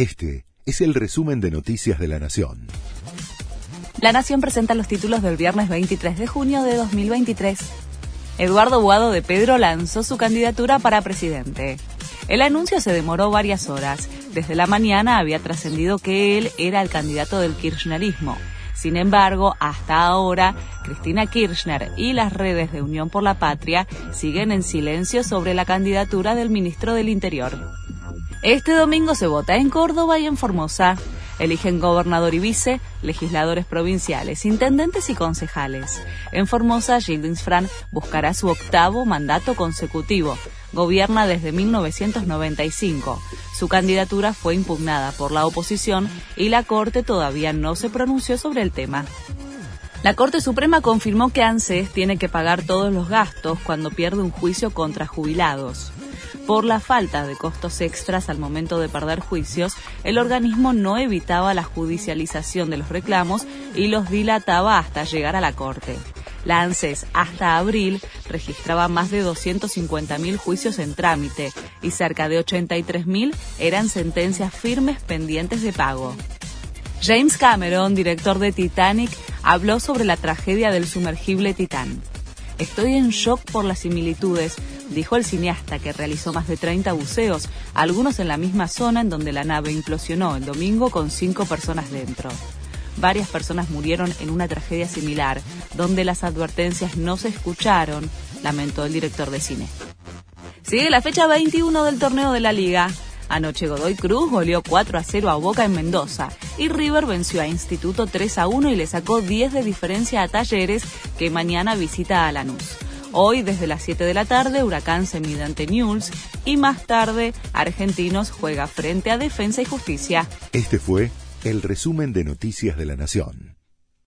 Este es el resumen de Noticias de la Nación. La Nación presenta los títulos del viernes 23 de junio de 2023. Eduardo Boado de Pedro lanzó su candidatura para presidente. El anuncio se demoró varias horas. Desde la mañana había trascendido que él era el candidato del kirchnerismo. Sin embargo, hasta ahora, Cristina Kirchner y las redes de Unión por la Patria siguen en silencio sobre la candidatura del ministro del Interior. Este domingo se vota en Córdoba y en Formosa. Eligen gobernador y vice, legisladores provinciales, intendentes y concejales. En Formosa, Gildins Fran buscará su octavo mandato consecutivo. Gobierna desde 1995. Su candidatura fue impugnada por la oposición y la Corte todavía no se pronunció sobre el tema. La Corte Suprema confirmó que ANSES tiene que pagar todos los gastos cuando pierde un juicio contra jubilados. Por la falta de costos extras al momento de perder juicios, el organismo no evitaba la judicialización de los reclamos y los dilataba hasta llegar a la Corte. La ANSES hasta abril registraba más de 250.000 juicios en trámite y cerca de 83.000 eran sentencias firmes pendientes de pago. James Cameron, director de Titanic, habló sobre la tragedia del sumergible Titán. Estoy en shock por las similitudes, dijo el cineasta que realizó más de 30 buceos, algunos en la misma zona en donde la nave implosionó el domingo con cinco personas dentro. Varias personas murieron en una tragedia similar, donde las advertencias no se escucharon, lamentó el director de cine. Sigue la fecha 21 del torneo de la liga. Anoche Godoy Cruz goleó 4 a 0 a Boca en Mendoza y River venció a Instituto 3 a 1 y le sacó 10 de diferencia a Talleres que mañana visita a Lanús. Hoy desde las 7 de la tarde Huracán se mide ante Newell's y más tarde Argentinos juega frente a Defensa y Justicia. Este fue el resumen de Noticias de la Nación.